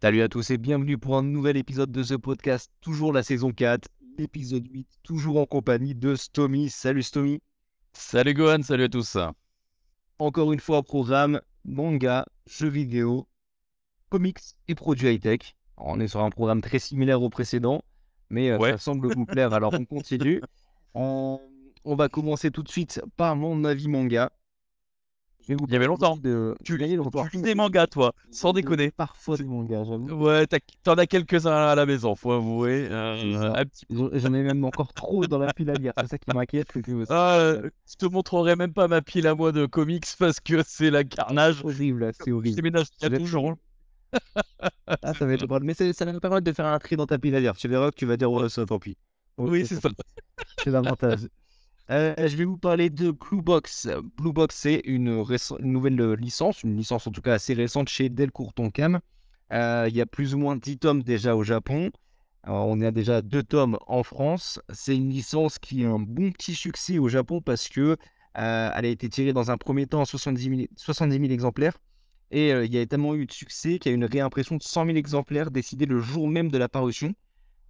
Salut à tous et bienvenue pour un nouvel épisode de ce podcast, toujours la saison 4, l'épisode 8, toujours en compagnie de Stomy. Salut Stomy. Salut Gohan, salut à tous. Encore une fois au programme, manga, jeux vidéo, comics et produits high-tech. On est sur un programme très similaire au précédent, mais euh, Ouais. ça semble vous plaire, alors on continue. On, on va commencer tout de suite par mon avis manga. Il y avait longtemps. De... Tu- lis des mangas, toi, sans déconner. Parfois des mangas, j'avoue. Ouais, t'en as quelques-uns à la maison, faut avouer. Euh, petit- J'en ai même encore trop dans la pile à lire. C'est ça qui m'inquiète. Ah, euh, je te montrerai même pas ma pile à moi de comics parce que c'est la carnage. C'est horrible, c'est Je horrible. déménage il y a Je- toujours. Ah, ça va être drôle. Mais ça va me permettre de faire un tri dans ta pile à lire. Tu verras que tu vas dire, ouais, ça, tant pis. Oui, c'est ça. C'est l'avantage. Euh, je vais vous parler de Blue Box. Blue Box, c'est une, nouvelle euh, licence, une licence en tout cas assez récente chez Delcourt Tonkam. Euh, Il y a plus ou moins 10 tomes déjà au Japon. On a déjà deux tomes en France. C'est une licence qui a un bon petit succès au Japon parce que elle a été tirée dans un premier temps en 70 000, 70 000 exemplaires. Et il y a tellement eu de succès qu'il y a une réimpression de 100 000 exemplaires décidée le jour même de la parution.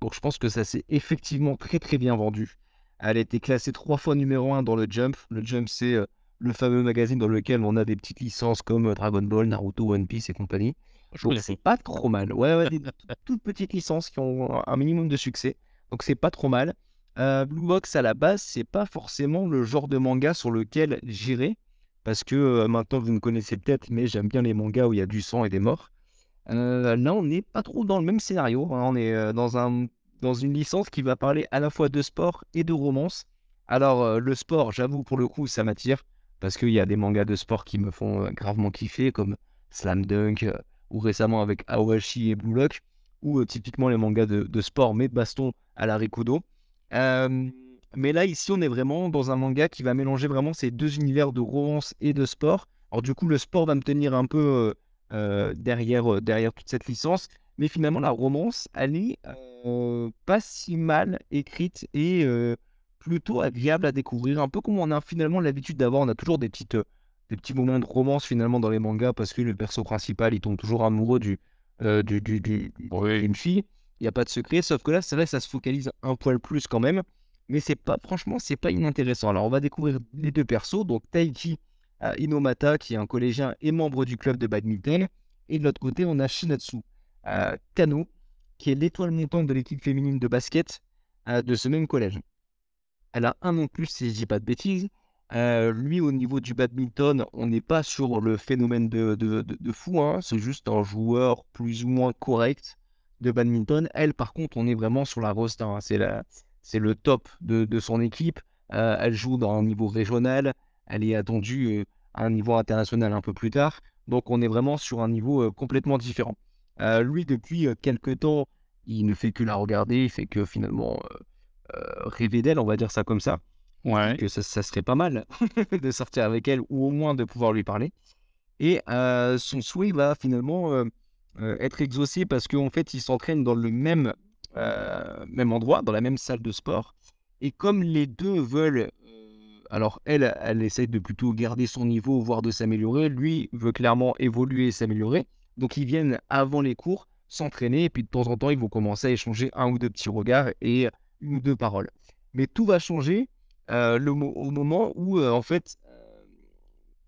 Donc je pense que ça s'est effectivement très très bien vendu. Elle a été classée trois fois numéro 1 dans le Jump. Le Jump, c'est euh, le fameux magazine dans lequel on a des petites licences comme euh, Dragon Ball, Naruto, One Piece et compagnie. Je Donc c'est pas trop mal. Ouais, ouais, des toutes- toutes petites licences qui ont un minimum de succès. Donc c'est pas trop mal. Euh, Blue Box à la base, c'est pas forcément le genre de manga sur lequel j'irai. Parce que euh, maintenant vous me connaissez peut-être, mais j'aime bien les mangas où il y a du sang et des morts. Euh, là, on n'est pas trop dans le même scénario. hein. On est dans, un, dans une licence qui va parler à la fois de sport et de romance. Alors, euh, le sport, j'avoue, pour le coup, ça m'attire. Parce qu'il y a des mangas de sport qui me font euh, gravement kiffer, comme Slam Dunk, euh, ou récemment avec Awashi et Blue Lock, ou euh, typiquement les mangas de, sport, mais baston à la Rikudo. Euh, mais là, ici, on est vraiment dans un manga qui va mélanger vraiment ces deux univers de romance et de sport. Alors, du coup, le sport va me tenir un peu euh, euh, derrière, euh, derrière toute cette licence. Mais finalement, la romance, elle est euh, pas si mal écrite et euh, plutôt agréable à découvrir. Un peu comme on a finalement l'habitude d'avoir. On a toujours des, petites, euh, des petits moments de romance finalement dans les mangas parce que le perso principal, il tombe toujours amoureux du, euh, du, du, du- Oui. d'une fille. Il n'y a pas de secret. Sauf que là, c'est vrai ça se focalise un poil plus quand même. Mais c'est pas, franchement, c'est pas inintéressant. Alors, on va découvrir les deux persos. Donc, Taiki euh, Inomata, qui est un collégien et membre du club de badminton. Et de l'autre côté, on a Shinatsu euh, Kano, qui est l'étoile montante de l'équipe féminine de basket euh, de ce même collège. Elle a un an plus, si je dis pas de bêtises. Euh, lui, au niveau du badminton, on n'est pas sur le phénomène de, fou. hein. C'est juste un joueur plus ou moins correct de badminton. Elle, par contre, on est vraiment sur la roster. hein. C'est le top de, son équipe. Elle joue dans un niveau régional. Elle est attendue euh, à un niveau international un peu plus tard. Donc, on est vraiment sur un niveau euh, complètement différent. Euh, lui, depuis quelques temps, il ne fait que la regarder. Il fait que finalement rêver d'elle, on va dire ça comme ça Ouais. que ça, ça serait pas mal de sortir avec elle ou au moins de pouvoir lui parler. Et euh, son souhait va finalement euh, euh, être exaucé parce qu'en fait, il s'entraîne dans le même, même endroit, dans la même salle de sport. Et comme les deux veulent, alors elle, elle essaye de plutôt garder son niveau, voire de s'améliorer. Lui veut clairement évoluer et s'améliorer. Donc ils viennent avant les cours s'entraîner et puis de temps en temps, ils vont commencer à échanger un ou deux petits regards et une ou deux paroles. Mais tout va changer euh, au moment où, euh, en fait, euh,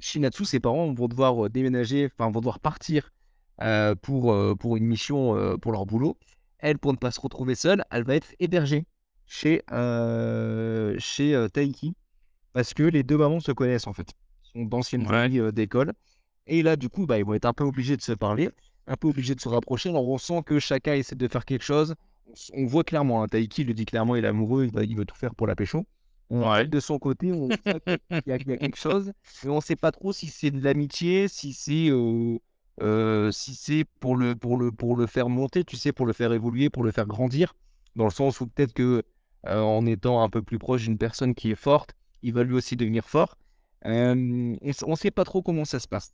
Shinatsu, ses parents vont devoir déménager, enfin, vont devoir partir pour, une mission pour leur boulot. Elle, pour ne pas se retrouver seule, elle va être hébergée chez, chez Taiki parce que les deux mamans se connaissent en fait. Ils sont d'anciennes Ouais. euh, d'école. Et là, du coup, bah, ils vont être un peu obligés de se parler, un peu obligés de se rapprocher. Alors, on sent que chacun essaie de faire quelque chose. On, on voit clairement, hein, Taiki le dit clairement, il est amoureux, il, veut tout faire pour la pécho. Ouais. De son côté, on sent qu'il y, a- qu'il y a quelque chose, mais on ne sait pas trop si c'est de l'amitié, si c'est euh, euh, si c'est pour le, pour, le, pour le faire monter, tu sais, pour le faire évoluer, pour le faire grandir, dans le sens où peut-être que euh, en étant un peu plus proche d'une personne qui est forte, il va lui aussi devenir fort. On ne sait pas trop comment ça se passe.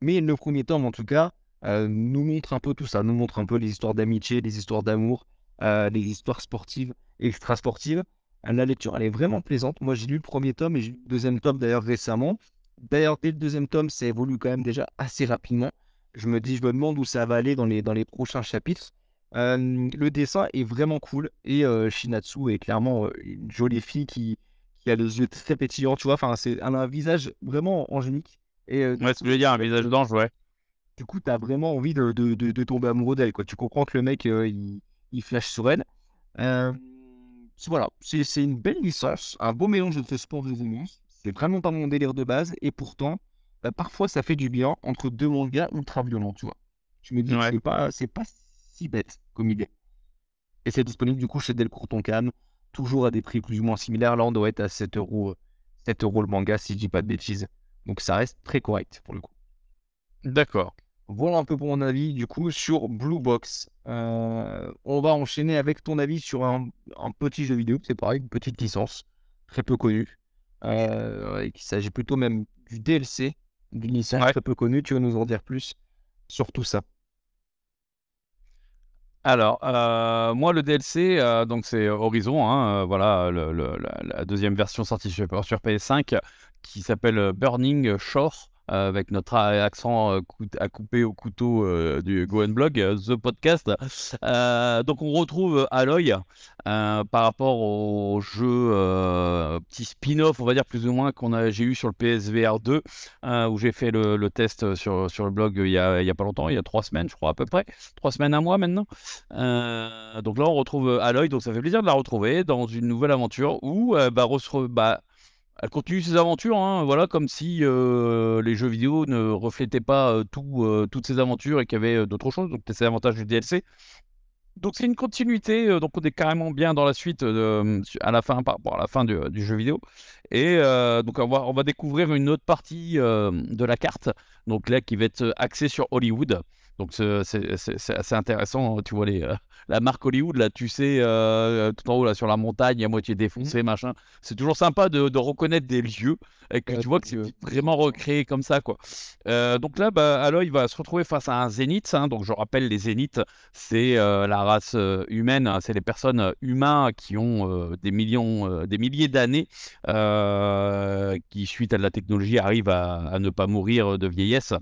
Mais le premier tome, en tout cas, euh, nous montre un peu tout ça, nous montre un peu les histoires d'amitié, les histoires d'amour, euh, les histoires sportives, extra-sportives. La lecture, elle est vraiment plaisante. Moi, j'ai lu le premier tome et j'ai lu le deuxième tome d'ailleurs récemment. D'ailleurs, dès le deuxième tome, ça évolue quand même déjà assez rapidement. Je me dis, je me demande où ça va aller dans les, dans les prochains chapitres. Le dessin est vraiment cool et euh, Shinatsu est clairement une jolie fille qui, qui a les yeux très pétillants, tu vois. Enfin, c'est un visage vraiment angélique. Et euh, Ouais, ce que je veux dire, un visage d'ange, ouais. du coup, tu as vraiment envie de, de, de- de tomber amoureux d'elle. quoi. Tu comprends que le mec, euh, il, il flash sur elle. Euh, voilà, c'est une belle licence, un beau mélange de sport et de romance. C'est vraiment pas mon délire de base. Et pourtant, bah, parfois, ça fait du bien entre deux mangas ultra violents, tu vois. Je me dis Ouais. c'est pas, pas si bête comme idée. Et c'est disponible du coup chez Delcourt Tonkam, toujours à des prix plus ou moins similaires. Là, on doit être à 7 euros, euh, 7 euros le manga, si je dis pas de bêtises. Donc ça reste très correct pour le coup. D'accord. Voilà un peu pour mon avis du coup sur Blue Box. Euh, on va enchaîner avec ton avis sur un, un petit jeu vidéo, c'est pareil, une petite licence très peu connue. Euh, qu'il s'agit plutôt même du DLC d'une licence Ouais. très peu connue. Tu vas nous en dire plus sur tout ça. Alors, euh, moi, le DLC, euh, donc c'est Horizon, hein, euh, voilà, la, deuxième version sortie sur, sur PS5, qui s'appelle euh, Burning Shore, euh, avec notre accent euh, à couper au couteau euh, du Go Blog, The Podcast. Donc, on retrouve Aloy par rapport au jeu petit spin-off, on va dire plus ou moins, qu'on a, j'ai eu sur le PSVR 2, euh, où j'ai fait le, test sur, sur le blog il y, a, pas longtemps, il y a trois semaines, je crois, à peu près. Trois semaines, un mois maintenant. Donc là, on retrouve Aloy, donc ça fait plaisir de la retrouver dans une nouvelle aventure où bah, bah, elle continue ses aventures, hein, voilà, comme si euh, les jeux vidéo ne reflétaient pas euh, euh, toutes ses aventures et qu'il y avait d'autres choses. Donc c'est l'avantage du DLC. Donc c'est une continuité, donc on est carrément bien dans la suite à la fin la fin du, jeu vidéo. Et donc on va, on va découvrir une autre partie de la carte, donc là qui va être axée sur Hollywood. Donc c'est assez intéressant, tu vois les, euh, la marque Hollywood là, tu sais, euh, tout en haut là sur la montagne, à moitié défoncée, machin. C'est toujours sympa de, de reconnaître des lieux et que Ouais, tu vois que c'est vraiment recréé comme ça quoi. Euh, donc là, bah, Aloy va se retrouver face à un zénith. hein. donc je rappelle, les zéniths, c'est euh, la race euh, humaine, hein, c'est les personnes euh, humains qui ont euh, des millions, euh, des milliers d'années, euh, qui suite à de la technologie arrivent à, à ne pas mourir de vieillesse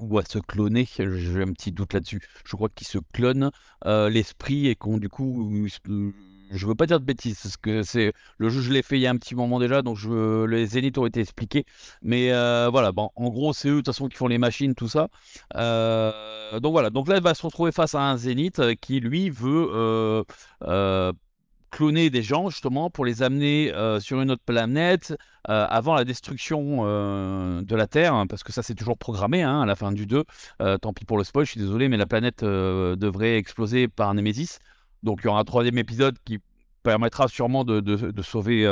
ou à se cloner. J'ai un petit doute là-dessus. Je crois qu'ils se clonent euh, l'esprit et qu'on du coup, je veux pas dire de bêtises, parce que c'est le jeu, je l'ai fait il y a un petit moment déjà, donc je, les zéniths ont été expliqués. Mais euh, voilà, bon, en gros, c'est eux de toute façon qui font les machines, tout ça. Euh, donc voilà, donc là, elle va se retrouver face à un zénith qui lui veut cloner des gens justement pour les amener euh, sur une autre planète euh, avant la destruction euh, de la Terre, hein, parce que ça c'est toujours programmé hein, à la fin du 2. Euh, tant pis pour le spoil, je suis désolé, mais la planète devrait exploser par Nemesis. Donc il y aura un troisième épisode qui permettra sûrement de, sauver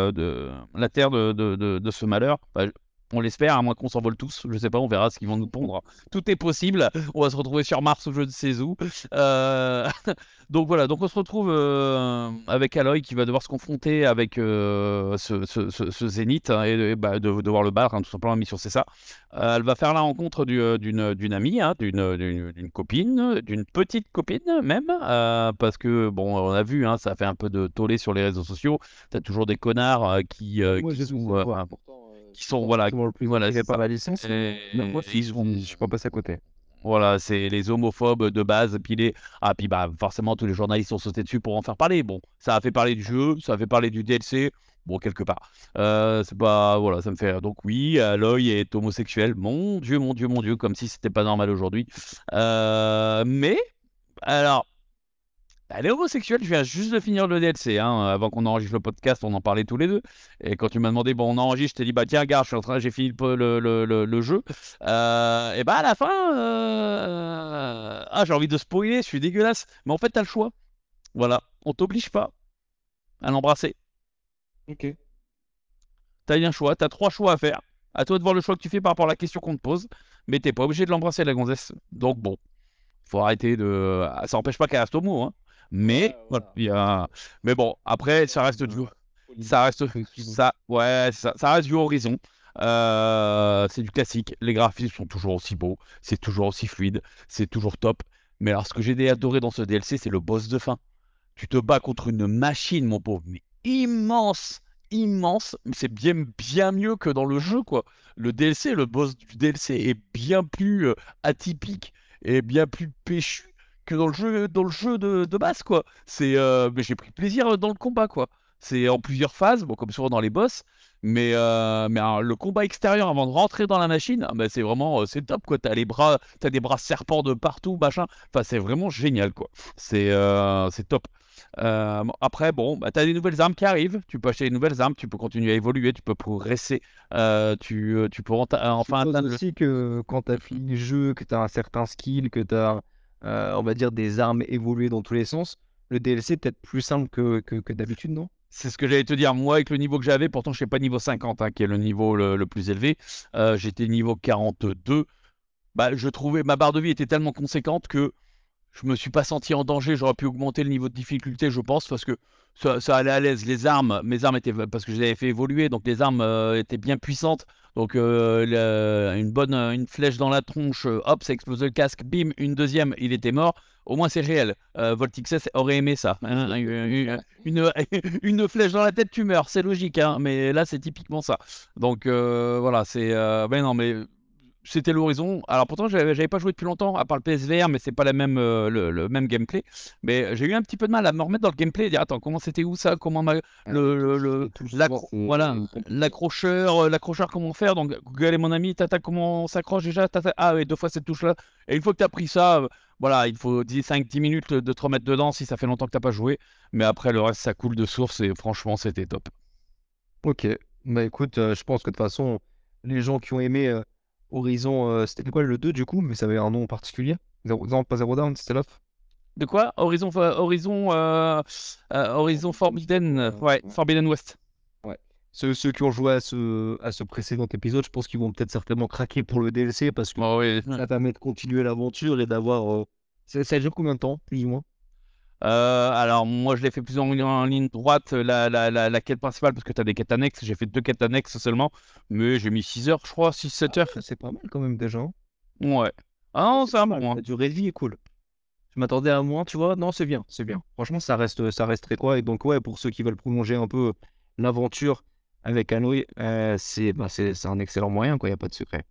la Terre de ce malheur. Bah, on l'espère, à moins qu'on s'envole tous. Je sais pas, on verra ce qu'ils vont nous pondre. Tout est possible. On va se retrouver sur Mars ou je ne sais où. Euh, donc voilà, donc on se retrouve euh, avec Aloy qui va devoir se confronter avec euh, ce, ce- ce- ce zénith hein, et, et, bah, de devoir le battre, hein, tout simplement, la mission c'est ça. Elle va faire la rencontre du- d'une amie, hein, d'une copine, d'une petite copine même, parce que bon, on a vu, ça fait un peu de tollé sur les réseaux sociaux. T'as toujours des connards qui, Moi, qui sont, pourtant, qui sont, voilà, le plus voilà, intéressé c'est par ça. la licence. Et- mais moi, ils ont- je suis pas passé à côté. Voilà, c'est les homophobes de base, puis les... Ah, puis bah, forcément, tous les journalistes sont sautés dessus pour en faire parler. Bon, ça a fait parler du jeu, ça a fait parler du DLC, bon, quelque part. Euh, c'est pas... Voilà, ça me fait. Donc oui, Aloy est homosexuel. Mon Dieu, mon Dieu, mon Dieu, comme si c'était pas normal aujourd'hui. Euh, Mais, alors... Elle est homosexuelle, je viens juste de finir le DLC, hein, avant qu'on enregistre le podcast, on en parlait tous les deux. Et quand tu m'as demandé, bon, on enregistre, je t'ai dit, bah tiens, regarde, je suis en train, j'ai fini le, le, le- le- le jeu. Euh, et bah à la fin, euh, ah, j'ai envie de spoiler, je suis dégueulasse. Mais en fait, t'as le choix. Voilà, on t'oblige pas à l'embrasser. Ok. T'as un choix, t'as trois choix à faire. À toi de voir le choix que tu fais par rapport à la question qu'on te pose. Mais t'es pas obligé de l'embrasser, la gonzesse. Donc bon, faut arrêter de. Ça empêche pas qu'elle reste homo, hein. Mais Ouais, voilà, il y a. Mais bon, après, ça reste du. Ça reste. Ça, ouais, ça, ça reste du horizon. Euh, c'est du classique. Les graphismes sont toujours aussi beaux. C'est toujours aussi fluide. C'est toujours top. Mais alors, ce que j'ai adoré dans ce DLC, c'est le boss de fin. Tu te bats contre une machine, mon pauvre, mais immense, immense, mais c'est bien, bien mieux que dans le jeu, quoi. Le DLC, le boss du DLC est bien plus euh, atypique et bien plus péchu que dans le jeu, dans le jeu de, de base, quoi. C'est, euh, mais j'ai pris plaisir dans le combat, quoi. C'est en plusieurs phases, bon, comme souvent dans les boss, mais, euh, mais le combat extérieur avant de rentrer dans la machine, bah, c'est vraiment c'est top, quoi. T'as les bras, t'as des bras serpents de partout, machin. Enfin, c'est vraiment génial, quoi. C'est, c'est top. Euh, après, bon, bah, tu as des nouvelles armes qui arrivent. Tu peux acheter des nouvelles armes, tu peux continuer à évoluer, tu peux progresser. Euh, tu, euh, tu peux enfin atteindre. aussi que quand tu as fini le jeu, que tu as un certain skill, que tu as, on va dire, des armes évoluées dans tous les sens, le DLC est peut-être plus simple que, d'habitude, non? C'est ce que j'allais te dire. Moi, avec le niveau que j'avais, pourtant, je ne suis pas niveau 50, hein, qui est le niveau le, plus élevé. J'étais niveau 42. Bah, je trouvais ma barre de vie était tellement conséquente que je me suis pas senti en danger. J'aurais pu augmenter le niveau de difficulté, je pense, parce que ça, allait à l'aise. Les armes, mes armes étaient parce que je les avais fait évoluer, donc les armes euh, étaient bien puissantes. Donc euh, une bonne une flèche dans la tronche, euh, hop, ça explose le casque, bim, une deuxième, il était mort. Au moins c'est réel. Voltixes aurait aimé ça. Hein, une, une, flèche dans la tête, tu meurs, c'est logique. Hein, mais là c'est typiquement ça. Donc voilà, c'est. ben non, mais c'était l'horizon. Alors pourtant, j'avais pas joué depuis longtemps, à part le PSVR, mais c'est pas la même, euh, le, même gameplay. Mais j'ai eu un petit peu de mal à me remettre dans le gameplay et dire attends, comment c'était où ça? Comment le, le, voilà, l'accrocheur, euh, l'accrocheur, comment faire? Donc Google est mon ami, tata, comment on s'accroche déjà? Ah oui, deux fois cette touche-là. Et une fois que tu as pris ça, euh, voilà, il faut 5-10 minutes de te remettre dedans si ça fait longtemps que t'as pas joué. Mais après, le reste, ça coule de source et franchement, c'était top. Ok, bah écoute, je pense que de toute façon, les gens qui ont aimé Horizon, euh, c'était quoi le 2 du coup, mais ça avait un nom particulier? Non, pas Zero Down, c'était l'off? De quoi? Horizon, Horizon, euh, euh, Horizon Forbidden, ouais, Forbidden West. Ouais. Ceux, ceux, qui ont joué à ce, à ce précédent épisode, je pense qu'ils vont peut-être certainement craquer pour le DLC parce que oh, oui. ça permet de continuer l'aventure et d'avoir. Ça, ça dure combien de temps, plus ou moins? Euh, alors, moi, je l'ai fait plus en, en, ligne droite, la, la, la, quête principale, parce que tu as des quêtes annexes. J'ai fait deux quêtes annexes seulement, mais j'ai mis 6 heures, je crois, 6-7 ah, heures. C'est pas mal quand même déjà. Hein. Ouais. Ah non, ça va. La durée de vie est cool. Je m'attendais à moins, tu vois. Non, c'est bien, c'est bien. Franchement, ça reste, ça reste très quoi. Et donc, ouais, pour ceux qui veulent prolonger un peu l'aventure avec Aloy, euh, bah, c'est un excellent moyen, quoi. Il n'y a pas de secret.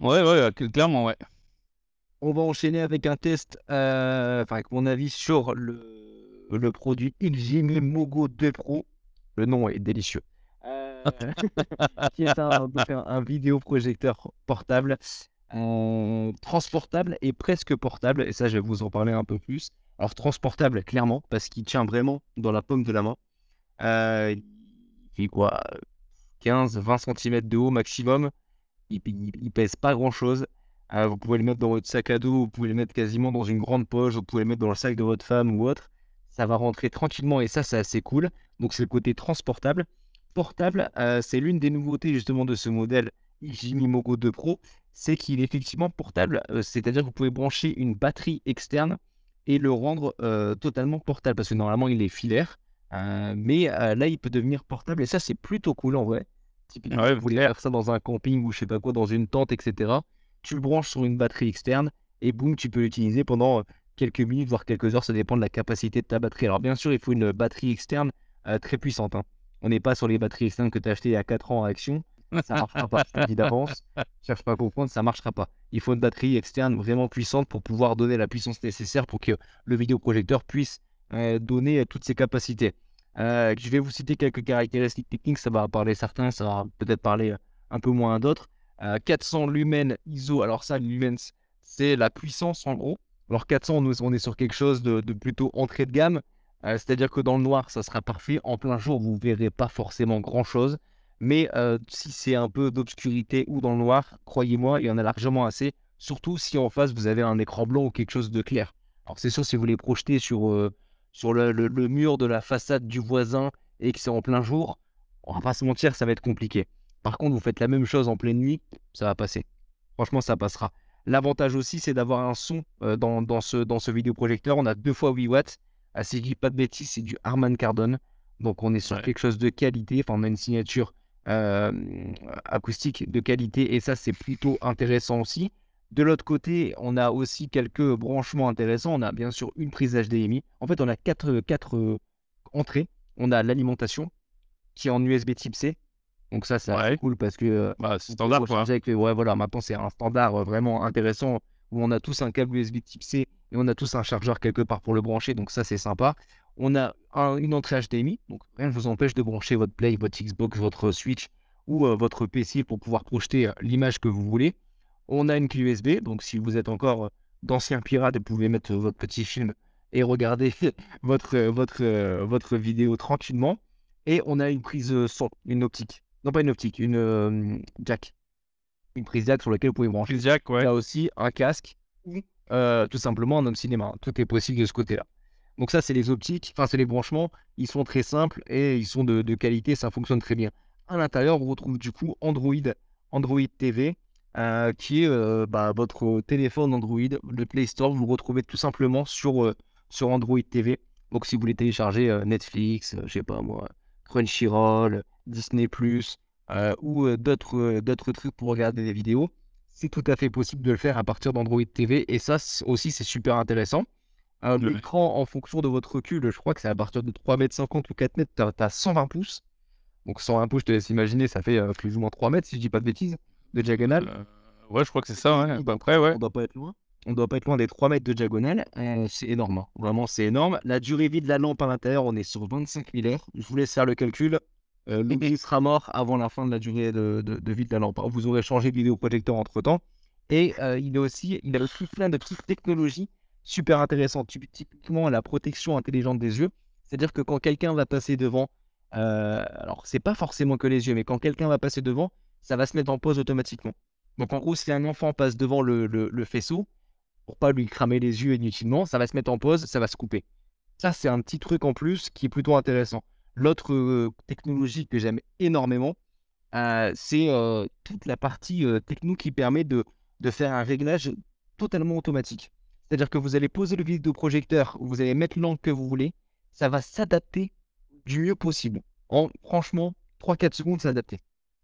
Ouais, ouais, clairement, ouais on va enchaîner avec un test, euh, enfin, avec mon avis sur le, produit XGMI Mogo 2 Pro. Le nom est délicieux. Euh, qui est un, un vidéoprojecteur portable, euh, transportable et presque portable. Et ça, je vais vous en parler un peu plus. Alors, transportable, clairement, parce qu'il tient vraiment dans la paume de la main. il fait quoi 15-20 cm de haut maximum. Il, il pèse pas grand Ah, vous pouvez le mettre dans votre sac à dos, vous pouvez le mettre quasiment dans une grande poche, vous pouvez le mettre dans le sac de votre femme ou autre. Ça va rentrer tranquillement et ça, c'est assez cool. Donc, c'est le côté transportable. Portable, euh, c'est l'une des nouveautés justement de ce modèle Jimmy Mogo 2 Pro, c'est qu'il est effectivement portable. Euh, c'est-à-dire que vous pouvez brancher une batterie externe et le rendre euh, totalement portable parce que normalement, il est filaire. mais là, il peut devenir portable et ça, c'est plutôt cool en vrai. vous voulez faire ça dans un camping ou je sais pas quoi, dans une tente, etc tu le branches sur une batterie externe et boum, tu peux l'utiliser pendant euh, quelques minutes, voire quelques heures, ça dépend de la capacité de ta batterie. Alors bien sûr, il faut une batterie externe euh, très puissante. Hein. On n'est pas sur les batteries externes que tu as achetées il y a 4 ans à Action. Ça ne marchera pas, je te dis d'avance. Cherche pas à comprendre, ça ne marchera pas. Il faut une batterie externe vraiment puissante pour pouvoir donner la puissance nécessaire pour que le vidéoprojecteur puisse euh, donner toutes ses capacités. je vais vous citer quelques caractéristiques techniques, ça va parler certains, ça va peut-être parler un peu moins d'autres. 400 lumens ISO. Alors ça, lumens, c'est la puissance en gros. Alors 400, on est sur quelque chose de, plutôt entrée de gamme. Euh, c'est-à-dire que dans le noir, ça sera parfait. En plein jour, vous ne verrez pas forcément grand-chose. Mais euh, si c'est un peu d'obscurité ou dans le noir, croyez-moi, il y en a largement assez. Surtout si en face, vous avez un écran blanc ou quelque chose de clair. Alors c'est sûr, si vous les projetez sur, euh, sur le, le, mur de la façade du voisin et que c'est en plein jour, on va pas se mentir, ça va être compliqué. Par contre, vous faites la même chose en pleine nuit, ça va passer. Franchement, ça passera. L'avantage aussi, c'est d'avoir un son euh, dans, ce, dans ce vidéoprojecteur. On a deux fois 8 watts. Ah, si je dis pas de bêtises, c'est du Harman Kardon. Donc on est sur quelque chose de qualité. Enfin, on a une signature euh, acoustique de qualité et ça, c'est plutôt intéressant aussi. De l'autre côté, on a aussi quelques branchements intéressants. On a bien sûr une prise HDMI. En fait, on a quatre, quatre euh, entrées. On a l'alimentation, qui est en USB Type C. Donc ça, c'est Ouais. cool parce que euh, Bah, c'est standard, quoi. recharger avec, ouais, voilà, maintenant c'est un standard euh, vraiment intéressant où on a tous un câble USB Type C et on a tous un chargeur quelque part pour le brancher, donc ça c'est sympa. On a un- une entrée HDMI, donc rien ne vous empêche de brancher votre Play, votre Xbox, votre Switch ou euh, votre PC pour pouvoir projeter euh, l'image que vous voulez. On a une clé USB, donc si vous êtes encore euh, d'anciens pirates, vous pouvez mettre euh, votre petit film et regarder votre, euh, votre, euh, votre vidéo tranquillement. Et on a une prise euh, son, une optique. Non, pas une optique, une euh, jack. Une prise jack sur laquelle vous pouvez brancher. Jack, ouais. Il y a aussi un casque ou euh, tout simplement un home cinéma. Tout est possible de ce côté-là. Donc ça, c'est les optiques, enfin c'est les branchements. Ils sont très simples et ils sont de, de qualité, ça fonctionne très bien. À l'intérieur, on retrouve du coup Android, Android TV, euh, qui est euh, bah, votre téléphone Android, le Play Store. Vous le retrouvez tout simplement sur, euh, sur Android TV. Donc si vous voulez télécharger euh, Netflix, euh, je sais pas moi, Crunchyroll, Disney+, euh, ou euh, d'autres euh, d'autres trucs pour regarder des vidéos, c'est tout à fait possible de le faire à partir d'Android TV. Et ça aussi, c'est super intéressant. Euh, Ouais. L'écran, en fonction de votre recul, je crois que c'est à partir de 3,50 m ou 4 m, tu as, 120 pouces. Donc 120 pouces, je te laisse imaginer, ça fait plus ou moins 3 mètres, si je dis pas de bêtises, de diagonale. Ouais, je crois que c'est ça, ouais. à peu près, ouais. On doit pas être loin. On doit pas être loin des 3 mètres de diagonale. Euh, c'est énorme. hein. Vraiment, c'est énorme. La durée vie de la lampe à l'intérieur, on est sur 25 000 heures. Je vous laisse faire le calcul. Euh, sera mort avant la fin de la durée de, de- de vie de la lampe. Vous aurez changé de vidéoprojecteur entre temps. Et euh, il, est aussi, il a aussi plein de petites technologies super intéressantes. Typ- Typiquement, la protection intelligente des yeux. C'est-à-dire que quand quelqu'un va passer devant, euh, alors c'est pas forcément que les yeux, mais quand quelqu'un va passer devant, ça va se mettre en pause automatiquement. Donc en gros, si un enfant passe devant le, le- le faisceau, pour pas lui cramer les yeux inutilement, ça va se mettre en pause, ça va se couper. Ça, c'est un petit truc en plus qui est plutôt intéressant. L'autre technologie que j'aime énormément, c'est toute la partie techno qui permet de, de faire un réglage totalement automatique. C'est-à-dire que vous allez poser le vidéoprojecteur, vous allez mettre l'angle que vous voulez, ça va s'adapter du mieux possible. En franchement, 3-4 secondes, c'est adapté.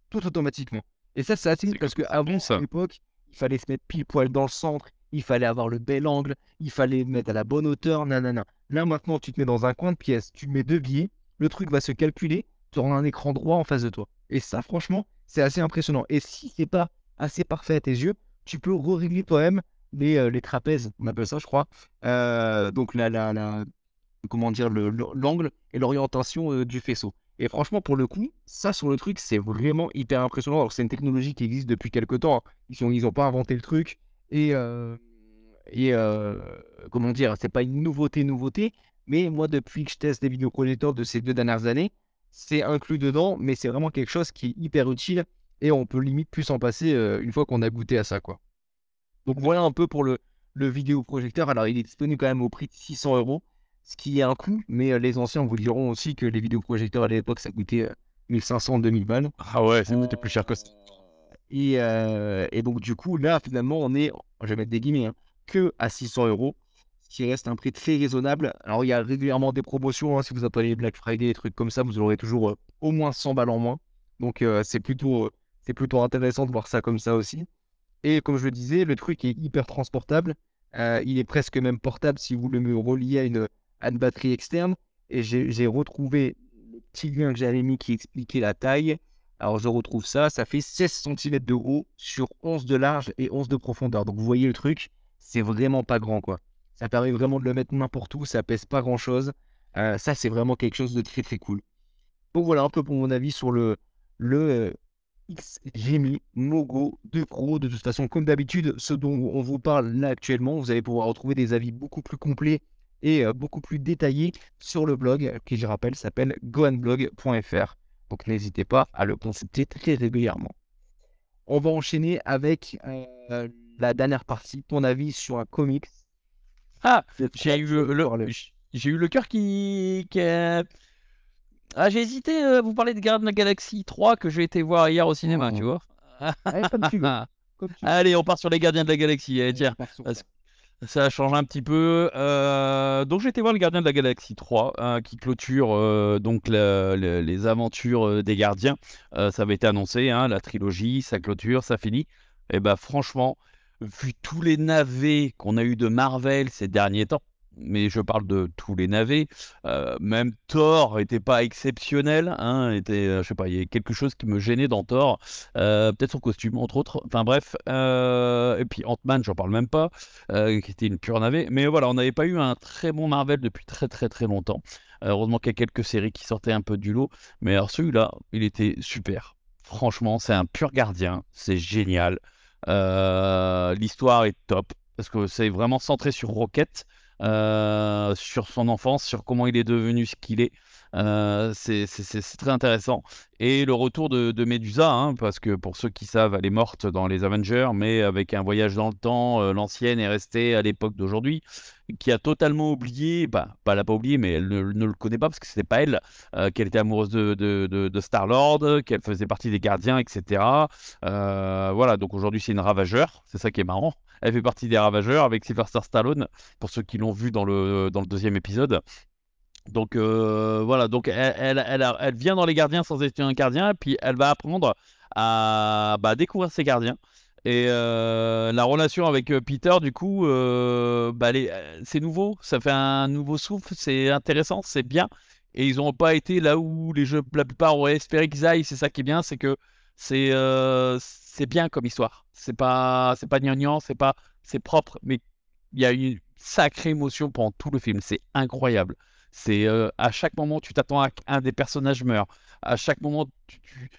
Tout automatiquement. Et ça, c'est assez vite parce qu'avant, à l'époque, il fallait se mettre pile poil dans le centre, il fallait avoir le bel angle, il fallait mettre à la bonne hauteur, nanana. Là, maintenant, tu te mets dans un coin de pièce, tu mets deux billets, le truc va se calculer, auras un écran droit en face de toi. Et ça, franchement, c'est assez impressionnant. Et si c'est pas assez parfait à tes yeux, tu peux régler toi-même les, euh, les trapèzes, on appelle ça, je crois. Euh, donc, la, comment dire, le- le- l'angle et l'orientation euh, du faisceau. Et franchement, pour le coup, ça sur le truc, c'est vraiment hyper impressionnant. Alors, c'est une technologie qui existe depuis quelques temps. hein. Ils n'ont ont pas inventé le truc. Et, comment dire, c'est pas une nouveauté, nouveauté. Mais moi, depuis que je teste des vidéoprojecteurs de ces deux dernières années, c'est inclus dedans. Mais c'est vraiment quelque chose qui est hyper utile. Et on peut limite plus s'en passer euh, une fois qu'on a goûté à ça, quoi. Donc voilà un peu pour le, le vidéoprojecteur. Alors, il est disponible quand même au prix de 600 euros, ce qui est un coût. Mais euh, les anciens vous diront aussi que les vidéoprojecteurs à l'époque, ça coûtait euh, 1500, 2000 balles. Ah ouais, c'est peut-être plus cher que ça. Et, euh, et donc, du coup, là, finalement, on est, je vais mettre des guillemets, hein, que à 600 euros, qui reste un prix très raisonnable. Alors, il y a régulièrement des promotions. hein, si vous appelez Black Friday, des trucs comme ça, vous aurez toujours euh, au moins 100 balles en moins. Donc, euh, c'est plutôt, euh, plutôt intéressant de voir ça comme ça aussi. Et comme je le disais, le truc est hyper transportable. Il est presque même portable si vous le reliez à une, à une batterie externe. Et j'ai retrouvé le petit lien que j'avais mis qui expliquait la taille. Alors je retrouve ça, ça fait 16 cm de haut sur 11 de large et 11 de profondeur. Donc vous voyez le truc, c'est vraiment pas grand quoi. Ça permet vraiment de le mettre n'importe où, ça pèse pas grand chose. ça c'est vraiment quelque chose de très très cool. Donc voilà un peu pour mon avis sur le, le euh, XGMI Mogo 2 Pro. De toute façon, comme d'habitude, ce dont on vous parle là actuellement, vous allez pouvoir retrouver des avis beaucoup plus complets et euh, beaucoup plus détaillés sur le blog qui, je rappelle, s'appelle goanblog.fr. Donc n'hésitez pas à le consulter très régulièrement. On va enchaîner avec euh, la dernière partie, ton avis sur un comics. Ah, j'ai eu le, j'ai eu le cœur qui, qui a- Ah, j'ai hésité à vous parler de Garden of the Galaxy 3 que j'ai été voir hier au cinéma, Oh. tu vois. Allez, comme tu veux, comme tu veux. Allez, on part sur les Gardiens de la Galaxie. Allez, tiens, ça change un petit peu. Euh, donc j'ai été voir le Gardien de la Galaxie 3 hein, qui clôture euh, donc la- la- les aventures euh, des Gardiens. Euh, ça avait été annoncé, hein, la trilogie, ça clôture, ça finit. Et bah franchement, vu tous les navets qu'on a eu de Marvel ces derniers temps, mais je parle de tous les navets. Euh, même Thor n'était pas exceptionnel. Hein, était, euh, je il y a quelque chose qui me gênait dans Thor. Euh, peut-être son costume, entre autres. Enfin bref. et puis Ant-Man, j'en parle même pas, qui était une pure navet. Mais voilà, on n'avait pas eu un très bon Marvel depuis très très très longtemps. heureusement qu'il y a quelques séries qui sortaient un peu du lot. Mais alors celui-là, il était super. Franchement, c'est un pur gardien. C'est génial. L'histoire est top parce que c'est vraiment centré sur Rocket. Euh, sur son enfance, sur comment il est devenu ce qu'il est. Euh, c'est très intéressant. Et le retour de, de Medusa, hein, parce que pour ceux qui savent, elle est morte dans les Avengers, mais avec un voyage dans le temps, euh, l'ancienne est restée à l'époque d'aujourd'hui, qui a totalement oublié, bah, pas l'a pas oublié, mais elle ne, le connaît pas parce que c'était pas elle, qu'elle était amoureuse de Star-Lord, qu'elle faisait partie des gardiens, etc. voilà, donc aujourd'hui c'est une ravageur, c'est ça qui est marrant. Elle fait partie des Ravageurs avec Sylvester Stallone, pour ceux qui l'ont vu dans le, dans le deuxième épisode. Donc euh, voilà, donc elle, elle, elle, vient dans les gardiens sans être un gardien, puis elle va apprendre à bah, découvrir ses gardiens. Et euh, la relation avec euh, Peter, du coup, bah, c'est nouveau, ça fait un nouveau souffle, c'est intéressant, c'est bien. Et ils n'ont pas été là où les jeux, la plupart auraient espéré qu'ils aillent. C'est ça qui est bien, c'est que c'est bien comme histoire. C'est pas c'est pas c'est pas c'est propre, mais il y a une sacrée émotion pendant tout le film. C'est incroyable. C'est à chaque moment tu t'attends à qu'un des personnages meure. À chaque moment tu,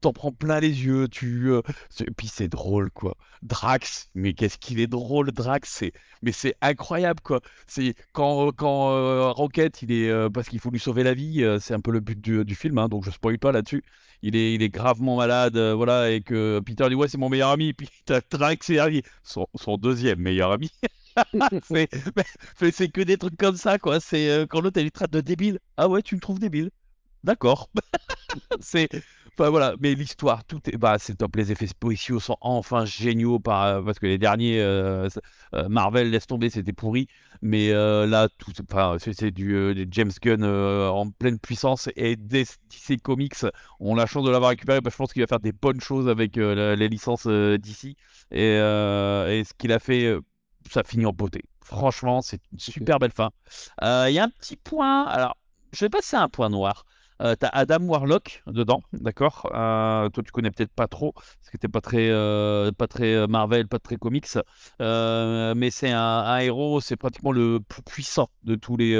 t'en prends plein les yeux. Tu et puis c'est drôle quoi. Drax, mais qu'est-ce qu'il est drôle Drax, c'est mais c'est incroyable quoi. C'est quand quand Rocket il est parce qu'il faut lui sauver la vie, c'est un peu le but du, film, hein, donc je spoil pas là-dessus il est, il est gravement malade, euh, voilà, et que Peter dit ouais c'est mon meilleur ami, puis t'as Drax et son deuxième meilleur ami. c'est que des trucs comme ça, quoi. C'est euh, quand l'autre elle traite de débile. Ah ouais, tu me trouves débile. D'accord. c'est Enfin, voilà, mais l'histoire, tout est, bah, c'est top. Les effets spéciaux sont enfin géniaux par, euh, parce que les derniers Marvel laisse tomber, c'était pourri. Mais là, tout, enfin, c'est, du James Gunn en pleine puissance et DC Comics ont la chance de l'avoir récupéré. Bah, je pense qu'il va faire des bonnes choses avec les licences d'ici et, ce qu'il a fait, ça finit en beauté. Franchement, c'est une super belle fin. Il y a un petit point, alors je sais pas si c'est un point noir. Euh, t'as Adam Warlock dedans, d'accord? Euh, Toi, tu connais peut-être pas trop, parce que t'es pas très, euh, pas très Marvel, pas très comics. mais c'est un, héros, c'est pratiquement le plus puissant de tous les,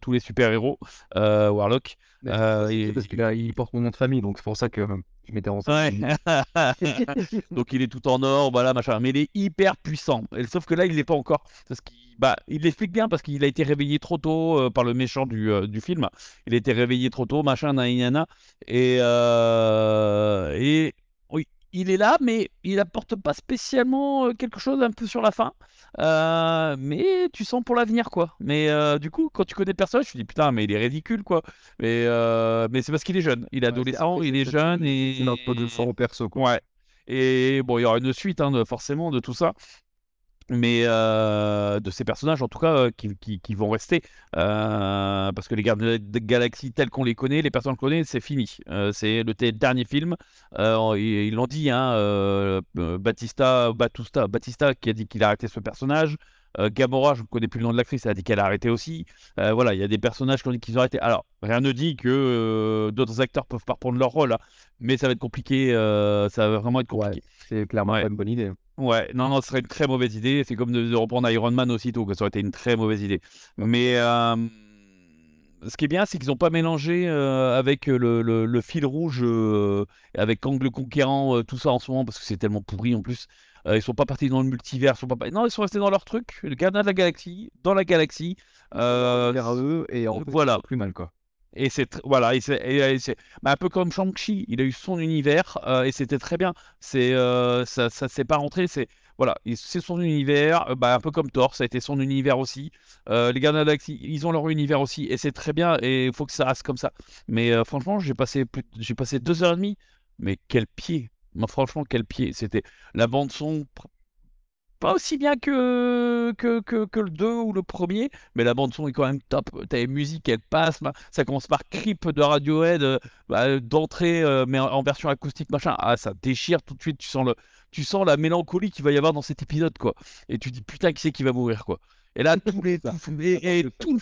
tous les super-héros, Warlock. Parce qu'il porte mon nom de famille, donc c'est pour ça que je m'étais renseigné. donc il est tout en or, voilà, machin. Mais il est hyper puissant. Et, sauf que là, il n'est pas encore. Parce qu'il bah, il l'explique bien parce qu'il a été réveillé trop tôt euh, par le méchant du, euh, du, film. Il a été réveillé trop tôt, machin, nanana. Et, euh, et il est là, mais il apporte pas spécialement quelque chose un peu sur la fin. mais tu sens pour l'avenir, quoi. Mais du coup, quand tu connais le personnage, tu te dis putain, mais il est ridicule, quoi. Mais, mais c'est parce qu'il est jeune. Il est adolescent, il est jeune et. C'est notre de son perso, quoi. Ouais. Et bon, il y aura une suite, hein, forcément, de tout ça mais euh, de ces personnages en tout cas euh, qui, qui, vont rester euh, parce que les gardes de galaxie tels qu'on les connaît les personnes qu'on connaît c'est fini c'est le dernier film ils l'ont dit hein, Batista Batista Batista qui a dit qu'il a arrêté ce personnage Gamora, je ne connais plus le nom de l'actrice, elle a dit qu'elle a arrêté aussi. voilà, il y a des personnages qui ont dit qu'ils ont arrêté. Alors, rien ne dit que d'autres acteurs peuvent pas reprendre leur rôle, hein, mais ça va être compliqué. ça va vraiment être compliqué. c'est clairement pas une bonne idée. Ouais, non, non, ce serait une très mauvaise idée. C'est comme de, reprendre Iron Man aussitôt, que ça aurait été une très mauvaise idée. Mais ce qui est bien, c'est qu'ils n'ont pas mélangé avec le, le, fil rouge, avec Angle Conquérant, tout ça en ce moment, parce que c'est tellement pourri en plus. ils sont pas partis dans le multivers, sont pas... non, ils sont restés dans leur truc, le gardien de la galaxie, dans la galaxie. Euh, eux, et en fait, voilà. plus mal, quoi. Et c'est voilà, et c'est bah, un peu comme Shang-Chi, il a eu son univers euh, et c'était très bien. C'est euh, ça, ça s'est pas rentré, c'est voilà, c'est son univers, euh, bah, un peu comme Thor, ça a été son univers aussi. les Gardiens de ils ont leur univers aussi et c'est très bien et il faut que ça reste comme ça. Mais franchement, j'ai passé j'ai passé deux heures et demie, mais quel pied! franchement, quel pied! C'était la bande son pas aussi bien que, que, que, le 2 ou le premier, mais la bande son est quand même top. T'as les musiques, elles passent. Ça commence par Creep de Radiohead, euh, bah, d'entrée, euh, mais en, version acoustique, machin. Ah, ça déchire tout de suite. Tu sens, le, tu sens la mélancolie qu'il va y avoir dans cet épisode, quoi. Et tu dis, putain, qui c'est qui va mourir, quoi. Et là, tous les. et, et tout,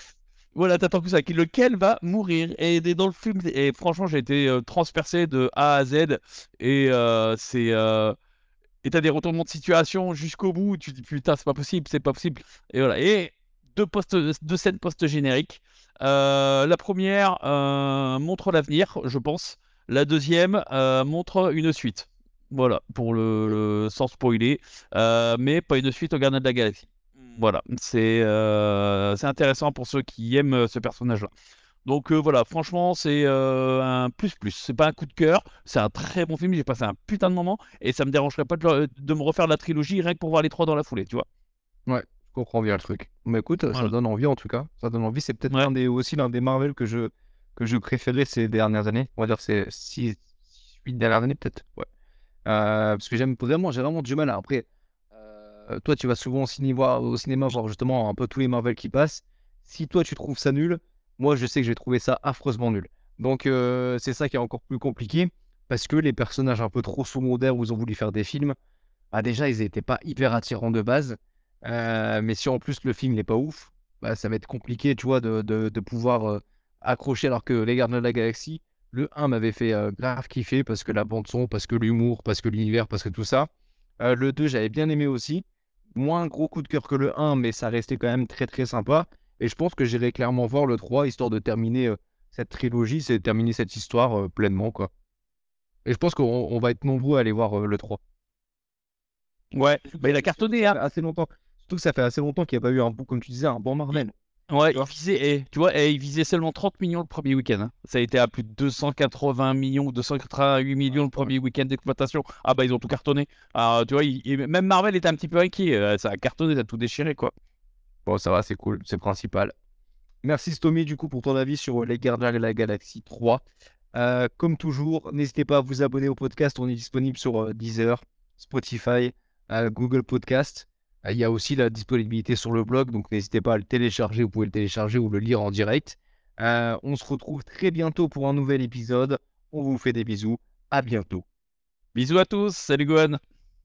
voilà, t'attends que ça. Lequel va mourir? Et dans le film, et franchement, j'ai été euh, transpercé de A à Z. Et euh, c'est. Euh, et t'as des retournements de situation jusqu'au bout. Tu te dis putain, c'est pas possible, c'est pas possible. Et voilà. Et deux, postes, deux scènes post-génériques. la première montre l'avenir, je pense. La deuxième montre une suite. Voilà, pour le, sans spoiler. mais pas une suite au Gardien de la Galaxie. Voilà, euh, c'est intéressant pour ceux qui aiment euh, ce personnage-là. Donc euh, voilà, franchement, c'est un plus plus. C'est pas un coup de cœur, c'est un très bon film. J'ai passé un putain de moment et ça me dérangerait pas de, me refaire la trilogie rien que pour voir les trois dans la foulée, tu vois. Ouais, je comprends bien le truc. Mais écoute, ça donne envie en tout cas. Ça donne envie. C'est peut-être des, aussi l'un des Marvel que je, que je préférais ces dernières années. On va dire c'est 6, 8 dernières années peut-être. Ouais. parce que j'aime vraiment, j'ai vraiment du mal. Après, euh, toi, tu vas souvent au cinéma, au cinéma voir justement un peu tous les Marvel qui passent. Si toi, tu trouves ça nul, moi, je sais que j'ai trouvé ça affreusement nul. Donc, euh, c'est ça qui est encore plus compliqué parce que les personnages un peu trop secondaires où ils ont voulu faire des films, bah déjà, ils n'étaient pas hyper attirants de base. Euh, mais si en plus le film n'est pas ouf, bah, ça va être compliqué, tu vois, de, pouvoir accrocher. Alors que Les Gardiens de la Galaxie, le 1 m'avait fait grave kiffer parce que la bande-son, parce que l'humour, parce que l'univers, parce que tout ça. le 2, j'avais bien aimé aussi moins gros coup de cœur que le 1, mais ça restait quand même très très sympa. Et je pense que j'irai clairement voir le 3, histoire de terminer euh, cette trilogie, c'est terminer cette histoire euh, pleinement, quoi. Et je pense qu'on va être nombreux à aller voir euh, le 3. Ouais, bah, il a cartonné, hein. Assez longtemps. Surtout que ça fait assez longtemps qu'il n'y a pas eu un bon, comme tu disais, un bon Marvel. Ouais, il visait, et, tu vois, et il visait seulement 30 millions le premier week-end. Hein. Ça a été à plus de 280 millions, 288 millions le premier week-end d'exploitation. Ah bah ils ont tout cartonné. Alors, tu vois, même Marvel était un petit peu inquiet. Ça a cartonné, ça a tout déchiré, quoi. Bon, ça va, c'est cool, c'est principal. Merci Stomy, du coup, pour ton avis sur Les Gardiens de la Galaxie 3. Euh, comme toujours, n'hésitez pas à vous abonner au podcast. On est disponible sur euh, Deezer, Spotify, Google Podcast. Il y a aussi la disponibilité sur le blog, donc n'hésitez pas à le télécharger. Vous pouvez le télécharger ou le lire en direct. Euh, on se retrouve très bientôt pour un nouvel épisode. On vous fait des bisous. À bientôt. Bisous à tous. Salut Gohan.